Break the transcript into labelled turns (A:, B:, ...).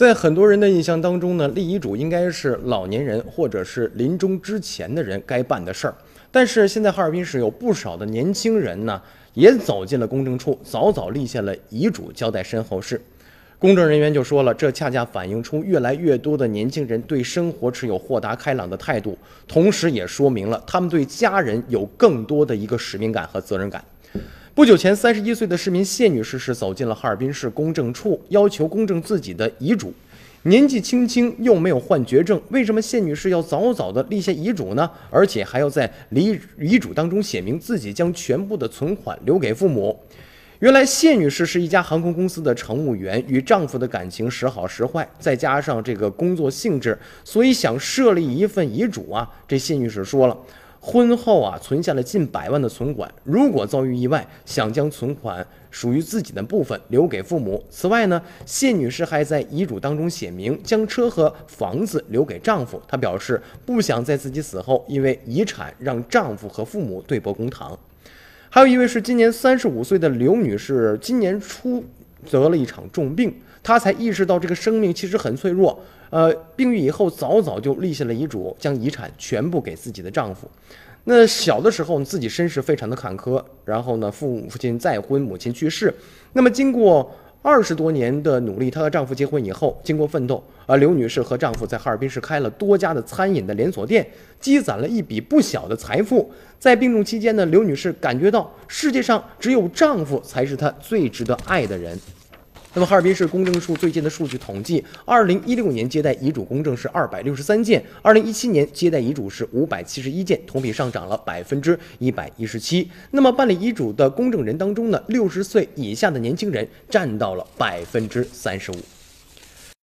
A: 在很多人的印象当中呢，立遗嘱应该是老年人或者是临终之前的人该办的事儿。但是现在哈尔滨市有不少的年轻人呢，也走进了公证处，早早立下了遗嘱，交代身后事。公证人员就说了，这恰恰反映出越来越多的年轻人对生活持有豁达开朗的态度，同时也说明了他们对家人有更多的一个使命感和责任感。不久前，三十一岁的市民谢女士是走进了哈尔滨市公证处，要求公证自己的遗嘱。年纪轻轻又没有患绝症，为什么谢女士要早早的立下遗嘱呢？而且还要在遗遗嘱当中写明自己将全部的存款留给父母。原来谢女士是一家航空公司的乘务员，与丈夫的感情时好时坏，再加上这个工作性质，所以想设立一份遗嘱啊。这谢女士说了，婚后啊存下了近百万的存款，如果遭遇意外，想将存款属于自己的部分留给父母。此外呢，谢女士还在遗嘱当中写明将车和房子留给丈夫。她表示不想在自己死后因为遗产让丈夫和父母对簿公堂。还有一位是今年三十五岁的刘女士，今年初得了一场重病，她才意识到这个生命其实很脆弱。呃，病愈以后，早早就立下了遗嘱，将遗产全部给自己的丈夫。那小的时候，自己身世非常的坎坷，然后呢，父父亲再婚，母亲去世。那么经过二十多年的努力，她和丈夫结婚以后，经过奋斗，而，刘女士和丈夫在哈尔滨市开了多家的餐饮的连锁店，积攒了一笔不小的财富。在病重期间呢，刘女士感觉到世界上只有丈夫才是她最值得爱的人。那么，哈尔滨市公证处最近的数据统计，二零一六年接待遗嘱公证是二百六十三件，二零一七年接待遗嘱是五百七十一件，同比上涨了百分之一百一十七。那么，办理遗嘱的公证人当中呢，六十岁以下的年轻人占到了百分之三十五。